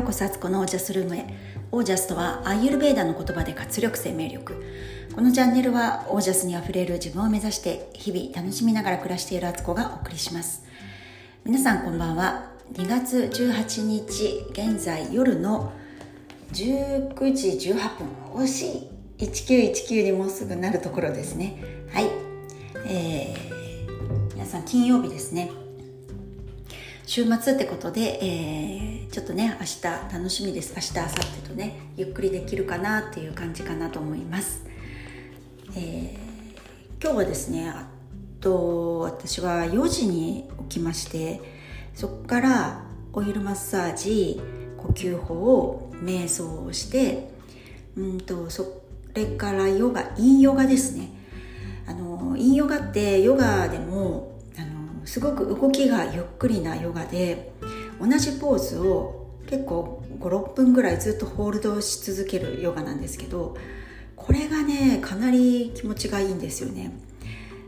ようこそアツコのオージャスルームへ。オージャスとはアーユルベーダの言葉で活力生命力。このチャンネルはオージャスにあふれる自分を目指して日々楽しみながら暮らしているアツコがお送りします。皆さんこんばんは。2月18日現在夜の19時18分。惜しい。1919にもうすぐなるところですね。はい。えー、皆さん金曜日ですね。週末ってことで、えー、ちょっとね明日楽しみです。明日明後日とねゆっくりできるかなっていう感じかなと思います、えー、今日はですねあと私は4時に起きましてそこからオイルマッサージ呼吸法瞑想をしてうんとそれからヨガインヨガですね。あのインヨガってヨガでもすごく動きがゆっくりなヨガで同じポーズを結構56分ぐらいずっとホールドし続けるヨガなんですけどこれがねかなり気持ちがいいんですよね。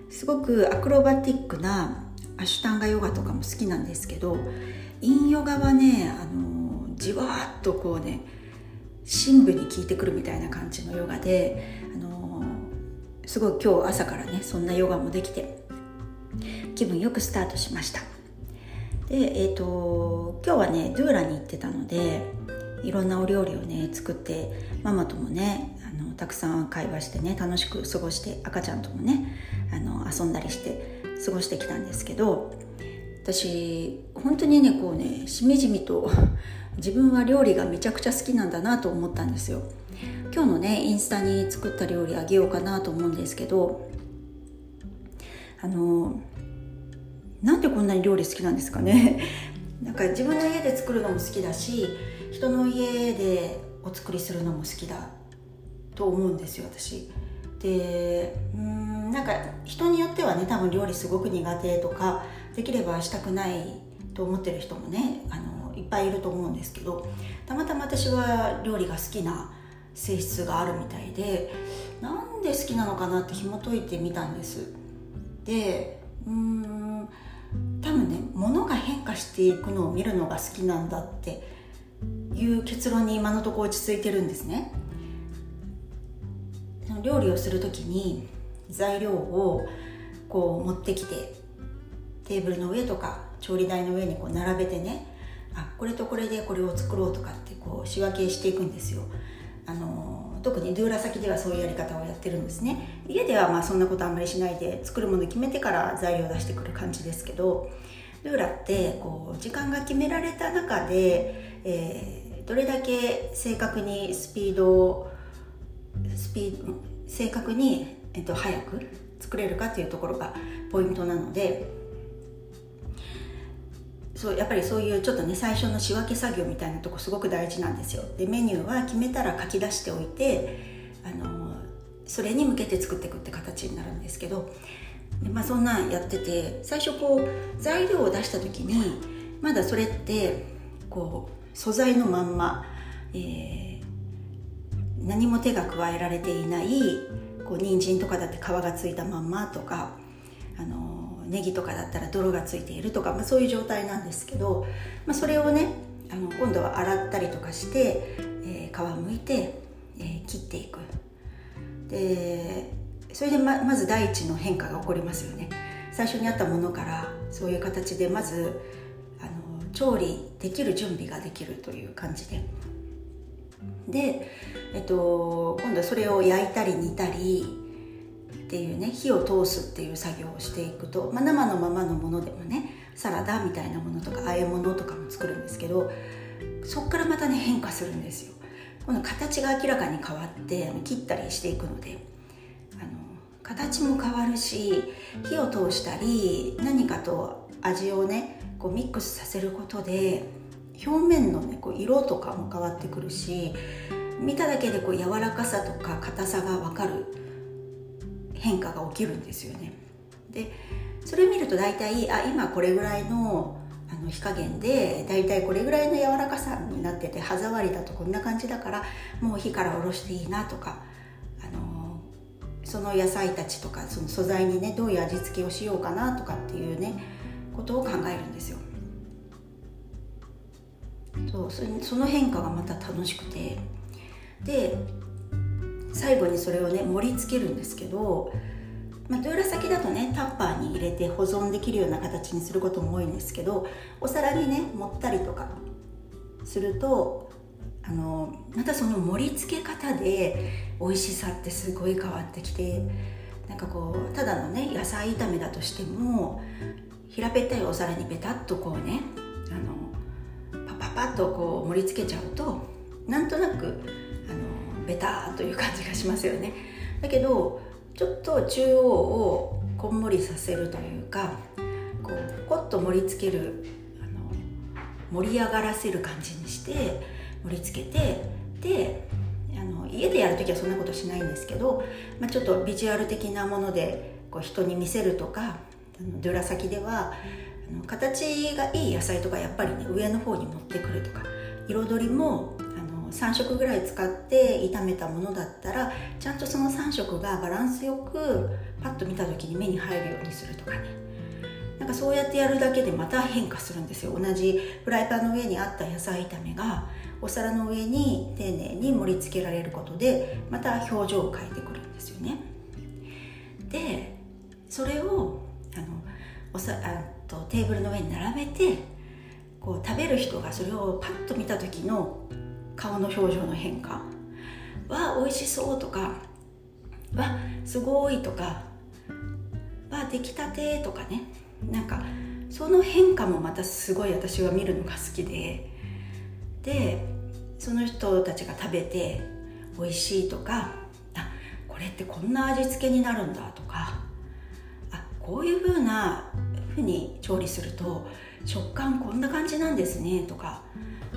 すごくアクロバティックなアシュタンガヨガとかも好きなんですけどインヨガはねあのじわーっとこうね深部に効いてくるみたいな感じのヨガであのすごい今日朝からねそんなヨガもできて気分よくスタートしました。でえっ、ー、と今日はねドゥーラに行ってたのでいろんなお料理をね作ってママともねあのたくさん会話してね楽しく過ごして赤ちゃんともねあの遊んだりして過ごしてきたんですけど私本当にねこうねしみじみと自分は料理がめちゃくちゃ好きなんだなと思ったんですよ。今日のねインスタに作った料理あげようかなと思うんですけどあのなんでこんなに料理好きなんですかね？なんか自分の家で作るのも好きだし人の家でお作りするのも好きだと思うんですよ私。でうんなんか人によってはね多分料理すごく苦手とかできればしたくないと思ってる人もねあのいっぱいいると思うんですけどたまたま私は料理が好きな性質があるみたいでなんで好きなのかなって紐解いてみたんです。でうん多分ね物が変化していくのを見るのが好きなんだっていう結論に今のところ落ち着いてるんですね。料理をする時に材料をこう持ってきてテーブルの上とか調理台の上にこう並べてねあこれとこれでこれを作ろうとかってこう仕分けしていくんですよ。あの特にドゥーラ先ではそういうやり方をやってるんですね。家ではまあそんなことあんまりしないで作るもの決めてから材料を出してくる感じですけどドゥーラってこう時間が決められた中で、えー、どれだけ正確にスピードをスピード正確に、えっと、早く作れるかっていうところがポイントなのでそうやっぱりそういうちょっとね最初の仕分け作業みたいなとこすごく大事なんですよ。でメニューは決めたら書き出しておいてあのそれに向けて作っていくって形になるんですけど。で、まあ、そんなんやってて最初こう材料を出した時にまだそれってこう素材のまんま、えー、何も手が加えられていないこう人参とかだって皮がついたまんまとかネギとかだったら泥がついているとか、まあ、そういう状態なんですけど、まあ、それをねあの今度は洗ったりとかして、えー、皮むいて、えー、切っていく。でそれでままず第一の変化が起こりますよね。最初にあったものからそういう形でまずあの調理できる準備ができるという感じで。で、えっと、今度はそれを焼いたり煮たりっていうね火を通すっていう作業をしていくと、まあ、生のままのものでもねサラダみたいなものとか和え物とかも作るんですけどそっからまたね変化するんですよ。この形が明らかに変わって切ったりしていくのであの形も変わるし火を通したり何かと味をねこうミックスさせることで表面の、ね、こう色とかも変わってくるし見ただけでこう柔らかさとか硬さが分かる変化が起きるんですよね。でそれ見ると大体あ今これぐらいのあの火加減で大体これぐらいの柔らかさになってて歯触りだとこんな感じだからもう火から下ろしていいなとか、あのその野菜たちとかその素材にねどういう味付けをしようかなとかっていうねことを考えるんですよ。そうその変化がまた楽しくて。で最後にそれをね盛り付けるんですけど、まあ、ドゥーラ先だとねタッパーに入れて保存できるような形にすることも多いんですけどお皿にね盛ったりとかするとあのまたその盛り付け方で美味しさってすごい変わってきてなんかこうただのね野菜炒めだとしても平べったいお皿にベタッとこうねあのパパパッとこう盛り付けちゃうとなんとなくベターという感じがしますよね。だけどちょっと中央をこんもりさせるというかこうポッと盛り付けるあの盛り上がらせる感じにして盛り付けてであの家でやる時はそんなことしないんですけど、まあ、ちょっとビジュアル的なものでこう人に見せるとかドゥラ先ではあの形がいい野菜とかやっぱりね上の方に持ってくるとか彩りも3色ぐらい使って炒めたものだったらちゃんとその3色がバランスよくパッと見た時に目に入るようにするとかね。なんかそうやってやるだけでまた変化するんですよ。同じフライパンの上にあった野菜炒めがお皿の上に丁寧に盛り付けられることでまた表情を変えてくるんですよね。でそれをあのおさあとテーブルの上に並べてこう食べる人がそれをパッと見た時の顔の表情の変化。わ美味しそうとか。わすごいとか。わ出来たてとかね。なんかその変化もまたすごい私は見るのが好きで。でその人たちが食べて美味しいとか。あこれってこんな味付けになるんだとか。あこういうふうなふうに調理すると食感こんな感じなんですねとか。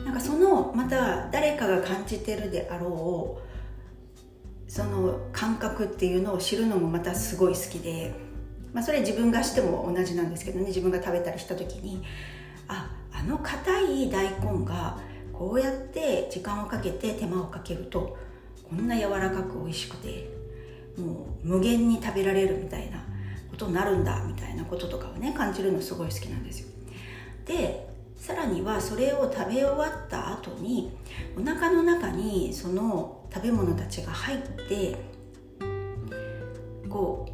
なんかそのまた誰かが感じてるであろうその感覚っていうのを知るのもまたすごい好きで、まあ、それ自分がしても同じなんですけどね自分が食べたりした時にああの硬い大根がこうやって時間をかけて手間をかけるとこんな柔らかく美味しくてもう無限に食べられるみたいなことになるんだみたいなこととかをね感じるのすごい好きなんですよ。でさらにはそれを食べ終わった後にお腹の中にその食べ物たちが入ってこ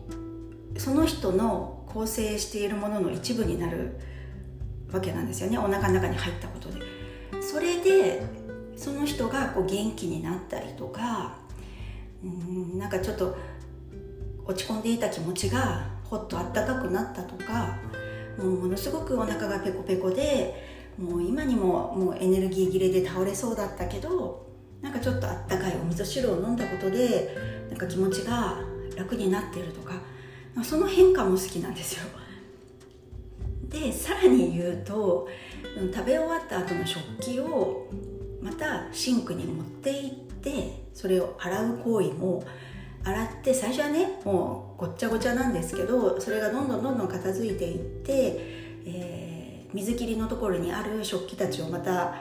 うその人の構成しているものの一部になるわけなんですよね。お腹の中に入ったことで。それでその人がこう元気になったりとかうんなんかちょっと落ち込んでいた気持ちがほっとあったかくなったとかもうものすごくお腹がペコペコでもう今にももうエネルギー切れで倒れそうだったけどなんかちょっとあったかいお味噌汁を飲んだことでなんか気持ちが楽になってるとかその変化も好きなんですよ。でさらに言うと食べ終わった後の食器をまたシンクに持っていってそれを洗う行為も洗って最初はねもうごっちゃごちゃなんですけどそれがどんどんどんどん片付いていって、えー、水切りのところにある食器たちをまた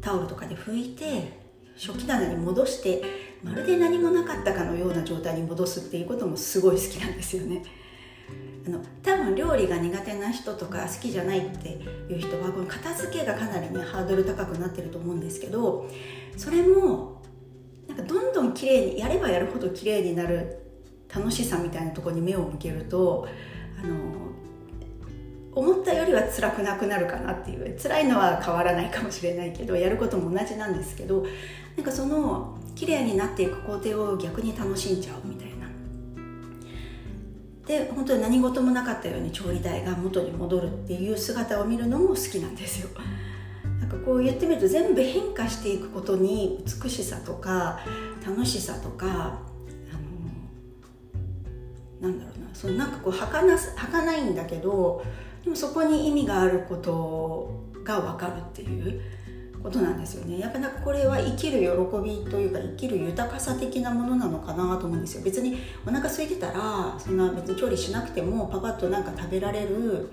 タオルとかで拭いて食器棚に戻してまるで何もなかったかのような状態に戻すっていうこともすごい好きなんですよね。あの多分料理が苦手な人とか好きじゃないっていう人はこの片付けがかなりねハードル高くなってると思うんですけどそれもなんかどんどん綺麗にやればやるほど綺麗になる楽しさみたいなところに目を向けるとあの思ったよりは辛くなくなるかなっていう辛いのは変わらないかもしれないけどやることも同じなんですけどなんかその綺麗になっていく工程を逆に楽しんじゃうみたいな。で本当に何事もなかったように調理台が元に戻るっていう姿を見るのも好きなんですよ。なんかこう言ってみると全部変化していくことに美しさとか楽しさとかあのなんだろうなそのなんかこう儚儚いんだけどでもそこに意味があることが分かるっていうことなんですよね。やっぱなんかこれは生きる喜びというか生きる豊かさ的なものなのかなと思うんですよ。別にお腹空いてたらそんな別に調理しなくてもパパッとなんか食べられる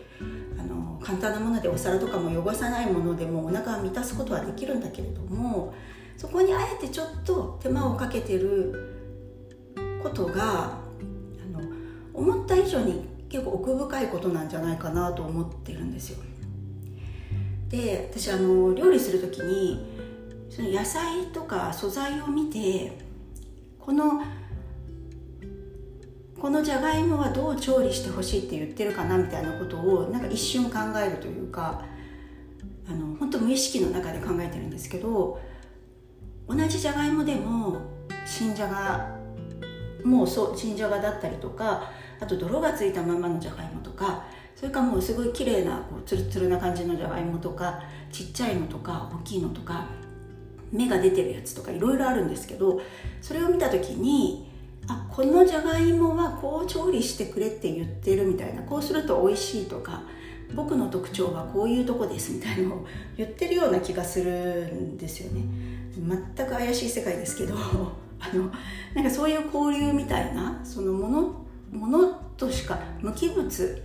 あの簡単なものでお皿とかも汚さないものでもお腹を満たすことはできるんだけれどもそこにあえてちょっと手間をかけてることがあの思った以上に結構奥深いことなんじゃないかなと思ってるんですよ。で私あの料理する時にその野菜とか素材を見てこのこのじゃがいもはどう調理してほしいって言ってるかなみたいなことをなんか一瞬考えるというかあの本当無意識の中で考えてるんですけど同じじゃがいもでも新じゃがもうそう新じゃがだったりとかあと泥がついたままのじゃがいもとかそれかもうすごい綺麗なこうツルツルな感じのじゃがいもとかちっちゃいのとか大きいのとか芽が出てるやつとかいろいろあるんですけどそれを見た時にあこのじゃがいもはこう調理してくれって言ってるみたいなこうすると美味しいとか僕の特徴はこういうとこですみたいなのを言ってるような気がするんですよね。全く怪しい世界ですけどあのなんかそういう交流みたいなそのものものとしか無機物。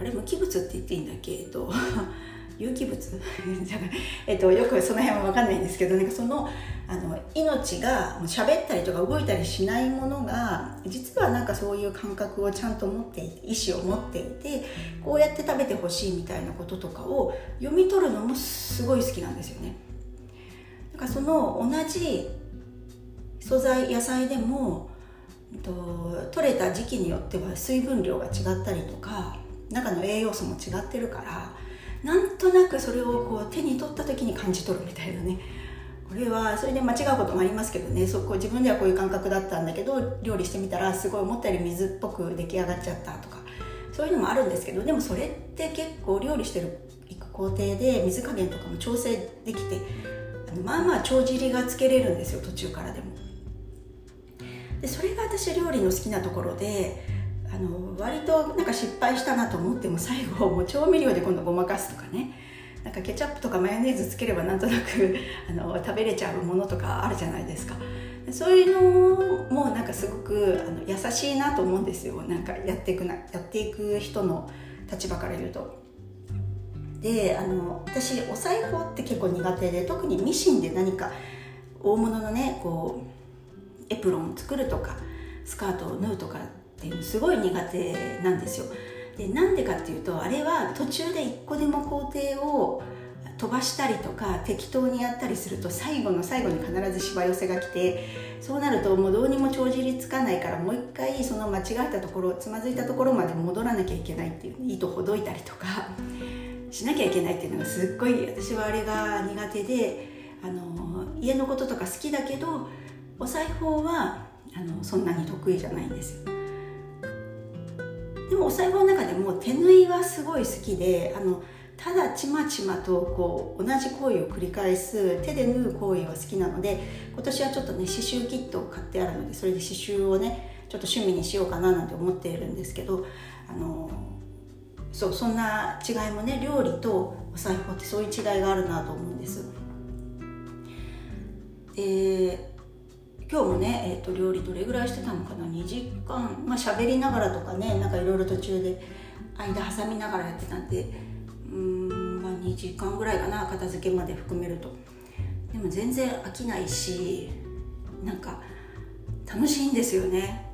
あれ無機物って言っていいんだっけ？えっと 有機物？じゃない、えっと、よくその辺は分かんないんですけどなんかそのあの命が喋ったりとか動いたりしないものが実はなんかそういう感覚をちゃんと持っていて意思を持っていてこうやって食べてほしいみたいなこととかを読み取るのもすごい好きなんですよね。だかその同じ素材野菜でもと取れた時期によっては水分量が違ったりとか中の栄養素も違ってるからなんとなくそれをこう手に取った時に感じ取るみたいなねこれはそれで間違うこともありますけどねそこ自分ではこういう感覚だったんだけど料理してみたらすごい思ったより水っぽく出来上がっちゃったとかそういうのもあるんですけどでもそれって結構料理してるいく工程で水加減とかも調整できてあのまあまあ帳尻がつけれるんですよ途中からでも。でそれが私料理の好きなところであの割となんか失敗したなと思っても最後もう調味料で今度ごまかすとかね。なんかケチャップとかマヨネーズつければなんとなく あの食べれちゃうものとかあるじゃないですか。そういうのもなんかすごくあの優しいなと思うんですよ。なんかやっていくなやっていく人の立場から言うと。であの私お裁縫って結構苦手で特にミシンで何か大物のねこうエプロンを作るとかスカートを縫うとかっていうのすごい苦手なんですよ。でなんでかっていうとあれは途中で一個でも工程を飛ばしたりとか適当にやったりすると最後の最後に必ずしわ寄せが来てそうなるともうどうにも帳尻つかないからもう一回その間違えたところつまずいたところまで戻らなきゃいけないっていう糸ほどいたりとかしなきゃいけないっていうのがすっごい私はあれが苦手であの家のこととか好きだけどお裁縫はあのそんなに得意じゃないんですでもお裁縫の中でも手縫いはすごい好きであのただちまちまとこう同じ行為を繰り返す手で縫う行為は好きなので今年はちょっとね刺繍キットを買ってあるのでそれで刺繍をねちょっと趣味にしようかななんて思っているんですけどあのそうそんな違いもね料理とお裁縫ってそういう違いがあるなと思うんです。で今日もね、えーと、料理どれぐらいしてたのかな？2時間。まあ喋りながらとかねなんかいろいろ途中で間挟みながらやってたんでうんまあ2時間ぐらいかな片付けまで含めると。でも全然飽きないしなんか楽しいんですよね。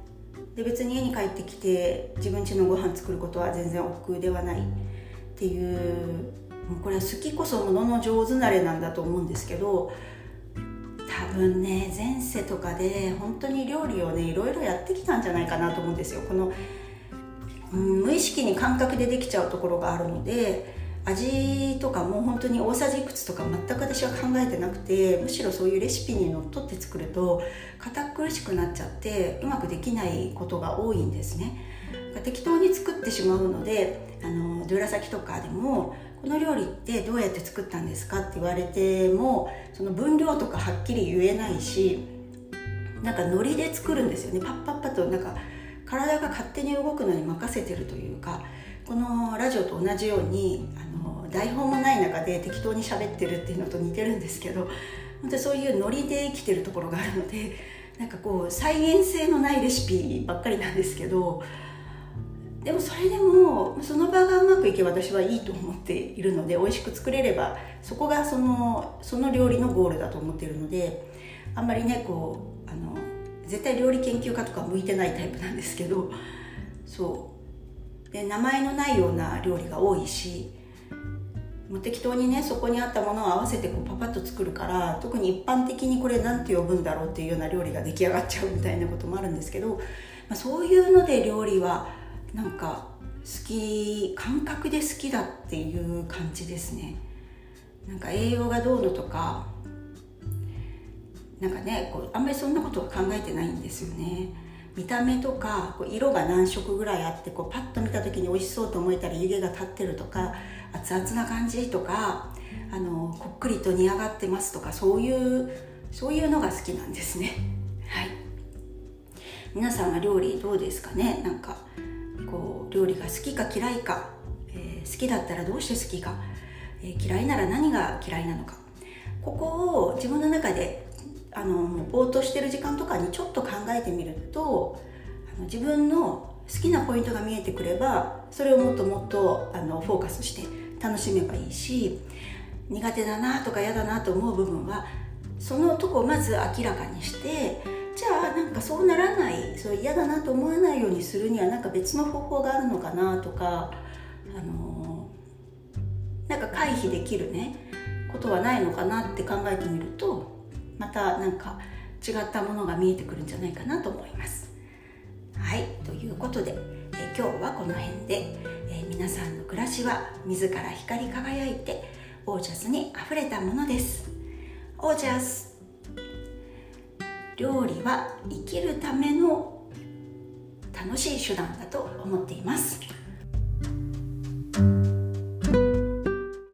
で別に家に帰ってきて自分家のご飯作ることは全然億劫ではない。っていうもうこれは好きこそものの上手なれなんだと思うんですけど分ね前世とかで本当に料理をねいろいろやってきたんじゃないかなと思うんですよ。この、うん、無意識に感覚でできちゃうところがあるので味とかも本当に大さじいくつとか全く私は考えてなくてむしろそういうレシピにのっとって作ると堅苦しくなっちゃってうまくできないことが多いんですね。適当に作ってしまうのであのドゥーラ先とかでもこの料理ってどうやって作ったんですかって言われてもその分量とかはっきり言えないしなんかノリで作るんですよね。パッパッパとなんか体が勝手に動くのに任せてるというかこのラジオと同じようにあの台本もない中で適当に喋ってるっていうのと似てるんですけど本当そういうノリで生きてるところがあるのでなんかこう再現性のないレシピばっかりなんですけどでもそれでもその場がうまくいけば私はいいと思っているので美味しく作れればそこがそのその料理のゴールだと思っているのであんまりねこうあの絶対料理研究家とか向いてないタイプなんですけどそう。で名前のないような料理が多いしもう適当にねそこにあったものを合わせてこうパパッと作るから特に一般的にこれ何て呼ぶんだろうっていうような料理が出来上がっちゃうみたいなこともあるんですけど、まあ、そういうので料理はなんか好き感覚で好きだっていう感じですね。なんか栄養がどうのとかなんかねこうあんまりそんなことは考えてないんですよね。見た目とかこう色が何色ぐらいあってこうパッと見た時に美味しそうと思えたら湯気が立ってるとか熱々な感じとかあのこっくりと煮上がってますとかそういうそういうのが好きなんですね。はい。皆さんは料理どうですかね？なんかこう料理が好きか嫌いか、えー、好きだったらどうして好きか、えー、嫌いなら何が嫌いなのか。ここを自分の中であのぼーっとしてる時間とかにちょっと考えてみると自分の好きなポイントが見えてくればそれをもっともっとあのフォーカスして楽しめばいいし苦手だなとか嫌だなと思う部分はそのとこをまず明らかにしてじゃあなんかそうならないそう嫌だなと思わないようにするにはなんか別の方法があるのかなとかあのなんか回避できるねことはないのかなって考えてみるとまたなんか違ったものが見えてくるんじゃないかなと思います。はいということで、え今日はこの辺で、え皆さんの暮らしは自ら光り輝いてオージャスにあふれたものです。オージャス料理は生きるための楽しい手段だと思っています。